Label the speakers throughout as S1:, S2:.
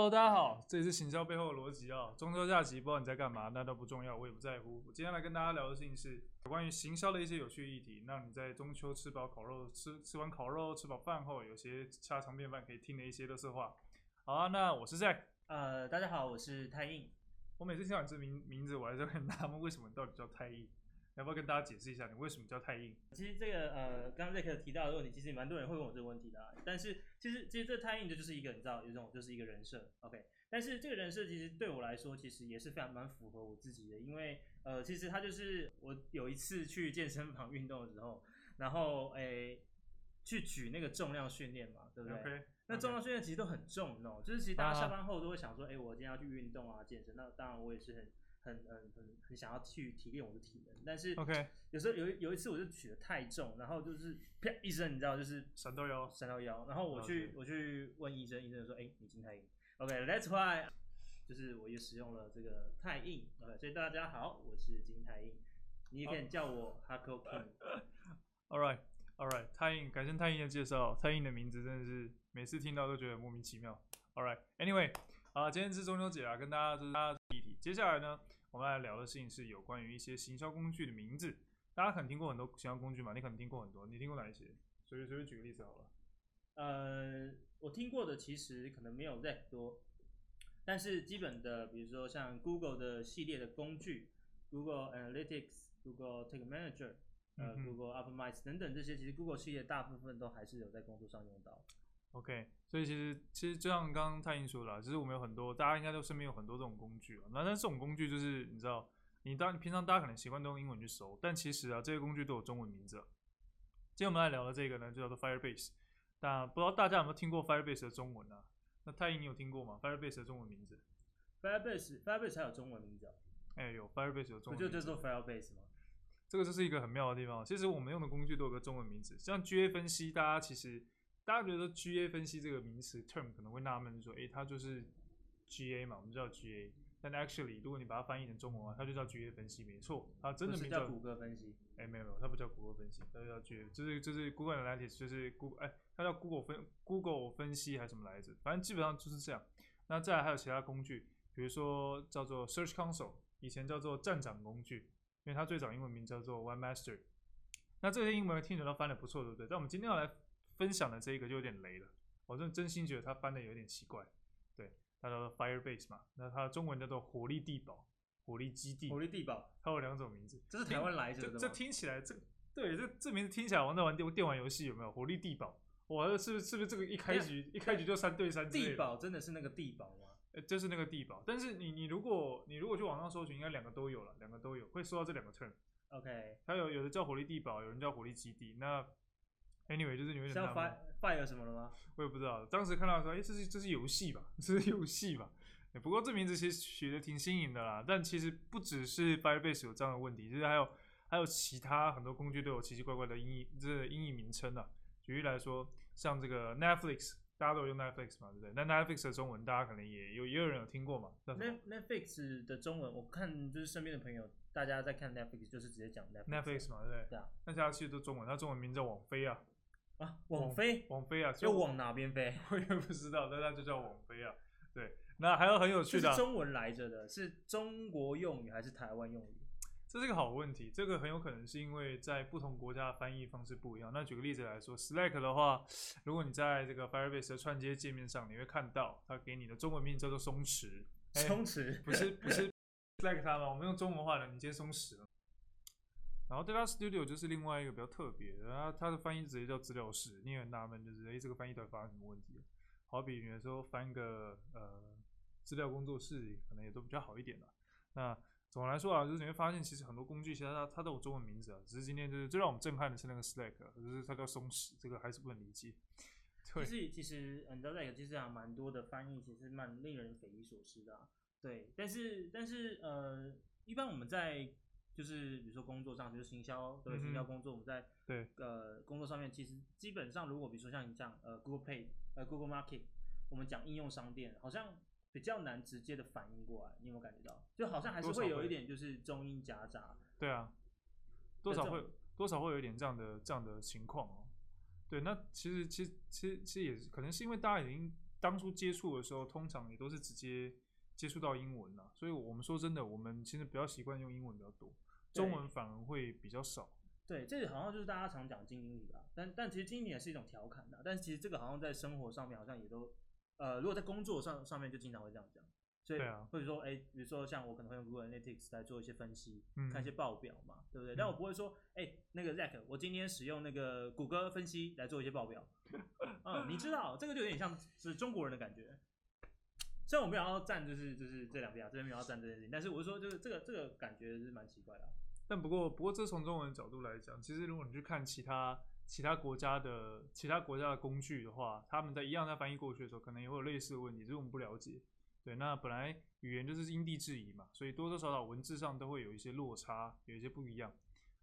S1: Hello，大家好，这里是行销背后的逻辑啊。中秋假期不知道你在干嘛，那都不重要，我也不在乎。我今天来跟大家聊的事情是有关于行销的一些有趣议题，让你在中秋吃饱烤肉，吃吃完烤肉，吃饱饭后，有些家常便饭可以听的一些乐色话。好啊，那我是 Zack，
S2: 呃，大家好，我是太硬。
S1: 我每次听到你这名名字，我还是很纳闷，为什么你到底叫太硬？要不要跟大家解释一下，你为什么叫太硬？
S2: 其实这个呃，刚刚 Zack 提到的问题，其实蛮多人会问我这个问题的啊。但是其实其实这太硬的就是一个你知道，有这种就是一个人设，OK。但是这个人设其实对我来说，其实也是非常蛮符合我自己的，因为呃，其实他就是我有一次去健身房运动的时候，然后诶去举那个重量训练嘛，对不对？Okay, 那重量训练其实都很重，你知道吗？就是其实大家下班后都会想说，哎、uh-huh.，我今天要去运动啊，健身。那当然我也是很很很很很想要去提炼我的体能，但是 OK，有时候有有一次我就举得太重，然后就是啪一声，你知道，就是闪到腰，闪到腰。然后我去、okay. 我去问医生，医生说，哎，你筋太硬。OK，That's why，就是我也使用了这个太硬。OK，所以大家好，我是金太硬，你也可以叫我 Hako King。
S1: All right，All right，太硬，感谢太硬的介绍。太硬的名字真的是每次听到都觉得莫名其妙。All right，Anyway，啊，今天是中秋节啊，跟大家就是。接下来呢，我们来聊的事情是有关于一些行销工具的名字。大家可能听过很多行销工具嘛？你可能听过很多，你听过哪一些？随便随便举个例子好了。
S2: 呃，我听过的其实可能没有 Zack 多，但是基本的，比如说像 Google 的系列的工具，Google Analytics、Google Tag Manager、呃、嗯、Google Optimize 等等这些，其实 Google 系列大部分都还是有在工作上用到。
S1: OK，所以其实其实就像刚刚太英说的，其实我们有很多，大家应该都身边有很多这种工具啊。那但这种工具就是你知道，你当平常大家可能习惯都用英文去搜，但其实啊，这些工具都有中文名字。今天我们来聊的这个呢，就叫做 Firebase。但不知道大家有没有听过 Firebase 的中文呢、啊？那太英你有听过吗？Firebase 的中文名字
S2: ？Firebase Firebase 才有中文名字啊？
S1: 哎、欸，有 Firebase 有中文名字，
S2: 不就叫做 Firebase 吗？
S1: 这个就是一个很妙的地方。其实我们用的工具都有个中文名字，像 GA 分析，大家其实大家觉得 GA 分析这个名词 term 可能会纳闷说，诶、欸，它就是 GA 嘛，我们知道 GA。但 actually，如果你把它翻译成中文的话，它就叫 GA 分析，没错，它真的名叫
S2: 谷歌分析。
S1: 哎、欸，没有没有，它不叫谷歌分析，它就叫 GA，就是就是 Google Analytics，就是 Google，哎，它叫 Google 分 Google 分析还是什么来着？反正基本上就是这样。那再来还有其他工具，比如说叫做 Search Console，以前叫做站长工具，因为它最早英文名叫做 Webmaster。那这些英文听起来都翻的不错，对不对？但我们今天要来分享的这一个就有点雷了，我真真心觉得他翻的有点奇怪，对。它叫做 Firebase 嘛，那它中文叫做火力地堡、火力基地。
S2: 火力地堡，
S1: 它有两种名字。
S2: 这是台湾来着的吗？
S1: 这听起来，这对这这名字听起来，我在玩电电玩游戏有没有？火力地堡，哇，这是不是是不是这个一开局一开局就三对三？
S2: 地堡真的是那个地堡吗？
S1: 呃，就是那个地堡。但是你你如果你如果去网上搜寻，应该两个都有了，两个都有会搜到这两个 term。
S2: OK，
S1: 它有有的叫火力地堡，有人叫火力基地。那 Anyway，就是你们
S2: 像 Fire 什么了吗？
S1: 我也不知道。当时看到说，哎、欸，这是这是游戏吧？这是游戏吧？不过这名字其实取的挺新颖的啦。但其实不只是 Firebase 有这样的问题，就是还有还有其他很多工具都有奇奇怪怪的音译，这个音译名称啊。举例来说，像这个 Netflix，大家都有用 Netflix 嘛，对不对？那 Netflix 的中文大家可能也有也有人有听过嘛
S2: ？Netflix 的中文，我看就是身边的朋友，大家在看 Netflix 就是直接讲 Netflix,
S1: Netflix 嘛，对不对？
S2: 对啊。
S1: 那其他其实都中文，它中文名叫网飞啊。
S2: 啊，网飞，
S1: 网飞啊，
S2: 就往哪边飞？
S1: 我也不知道，但那就叫网飞啊。对，那还有很有趣的、啊，
S2: 是中文来着的，是中国用语还是台湾用语？
S1: 这是个好问题，这个很有可能是因为在不同国家的翻译方式不一样。那举个例子来说，Slack 的话，如果你在这个 Firebase 的串接界面上，你会看到它给你的中文名叫做松弛。
S2: 松弛
S1: 不是不是 Slack 它吗？我们用中文话的，你接松弛了。然后 Data Studio 就是另外一个比较特别的，它它的翻译直接叫资料室，你也很纳闷，就是哎，这个翻译到底发生什么问题？好比有时候翻个呃资料工作室，可能也都比较好一点了。那总的来说啊，就是你会发现，其实很多工具其实它它都有中文名字啊，只是今天就是最让我们震撼的是那个 Slack，就是它叫松弛，这个还是不能理解。
S2: 对，其实其实你知道 Slack 其实还蛮多的翻译，其实蛮令人匪夷所思的。对，但是但是呃，一般我们在就是比如说工作上，就是行销对行销工作，我们在对呃工作上面，其实基本上如果比如说像你讲呃 Google Pay 呃 Google Market，我们讲应用商店，好像比较难直接的反应过来，你有没有感觉到？就好像还是会有一点就是中英夹杂。
S1: 对啊，多少会多少会有一点这样的这样的情况哦。对，那其实其实其实其实也是可能是因为大家已经当初接触的时候，通常也都是直接接触到英文了。所以我们说真的，我们其实比较习惯用英文比较多，中文反而会比较少。
S2: 对，这个好像就是大家常讲经营理吧，但但其实经营也是一种调侃的，但是其实这个好像在生活上面好像也都，呃，如果在工作上上面就经常会这样讲，所以或者说，哎，比如说像我可能会用 Google Analytics 来做一些分析，嗯、看一些报表嘛，对不对？嗯、但我不会说，哎，那个 Zack，我今天使用那个谷歌分析来做一些报表，嗯，你知道这个就有点像是中国人的感觉，虽然我没有要站就是就是这两边啊，这边没有要站这件事情，但是我是说就是这个这个感觉是蛮奇怪的。
S1: 但不过，不过这从中文的角度来讲，其实如果你去看其他其他国家的其他国家的工具的话，他们在一样在翻译过去的时候，可能也会有类似的问题，只是我们不了解。对，那本来语言就是因地制宜嘛，所以多多少少文字上都会有一些落差，有一些不一样。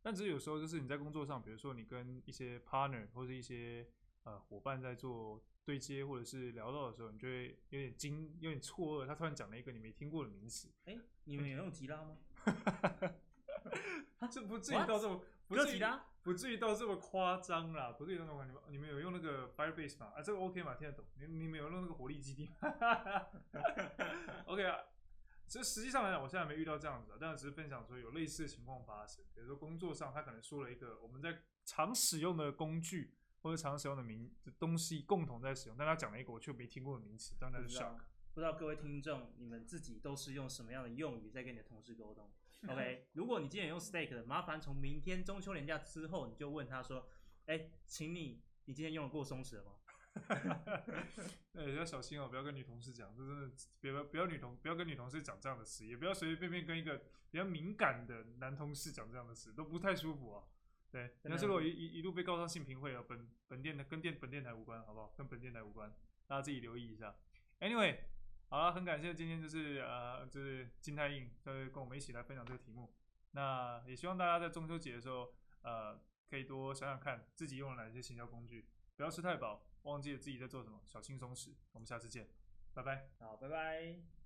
S1: 但只是有时候就是你在工作上，比如说你跟一些 partner 或者一些呃伙伴在做对接或者是聊到的时候，你就会有点惊，有点错愕，他突然讲了一个你没听过的名词。
S2: 哎，你们有用吉拉吗？
S1: 这不至于到这么不至于不至于到这么夸张啦，不至于那么你们你们有用那个 Firebase 吗？啊，这个 OK 吗？听得懂？你你们有用那个火力基地吗？OK 啊，其实实际上来讲，我现在没遇到这样子的，但是只是分享说有类似的情况发生。比如说工作上，他可能说了一个我们在常使用的工具或者常使用的名的东西共同在使用，但他讲了一个我却没听过的名词，当然是 shock。
S2: 不知道各位听众，你们自己都是用什么样的用语在跟你的同事沟通？OK，如果你今天有用 Steak 的，麻烦从明天中秋连假之后，你就问他说：“哎，请你，你今天用了过松弛了吗？”
S1: 对，要小心哦，不要跟女同事讲，这真的不要不要女同不要跟女同事讲这样的事，也不要随随便便跟一个比较敏感的男同事讲这样的事，都不太舒服啊。对，你要是我一一一路被告上性平会啊，本本电的跟电本电台无关，好不好？跟本电台无关，大家自己留意一下。Anyway。好了，很感谢今天就是呃，就是金泰印就是跟我们一起来分享这个题目。那也希望大家在中秋节的时候，呃，可以多想想看自己用了哪些行销工具，不要吃太饱，忘记了自己在做什么，小轻松食。我们下次见，拜拜。
S2: 好，拜拜。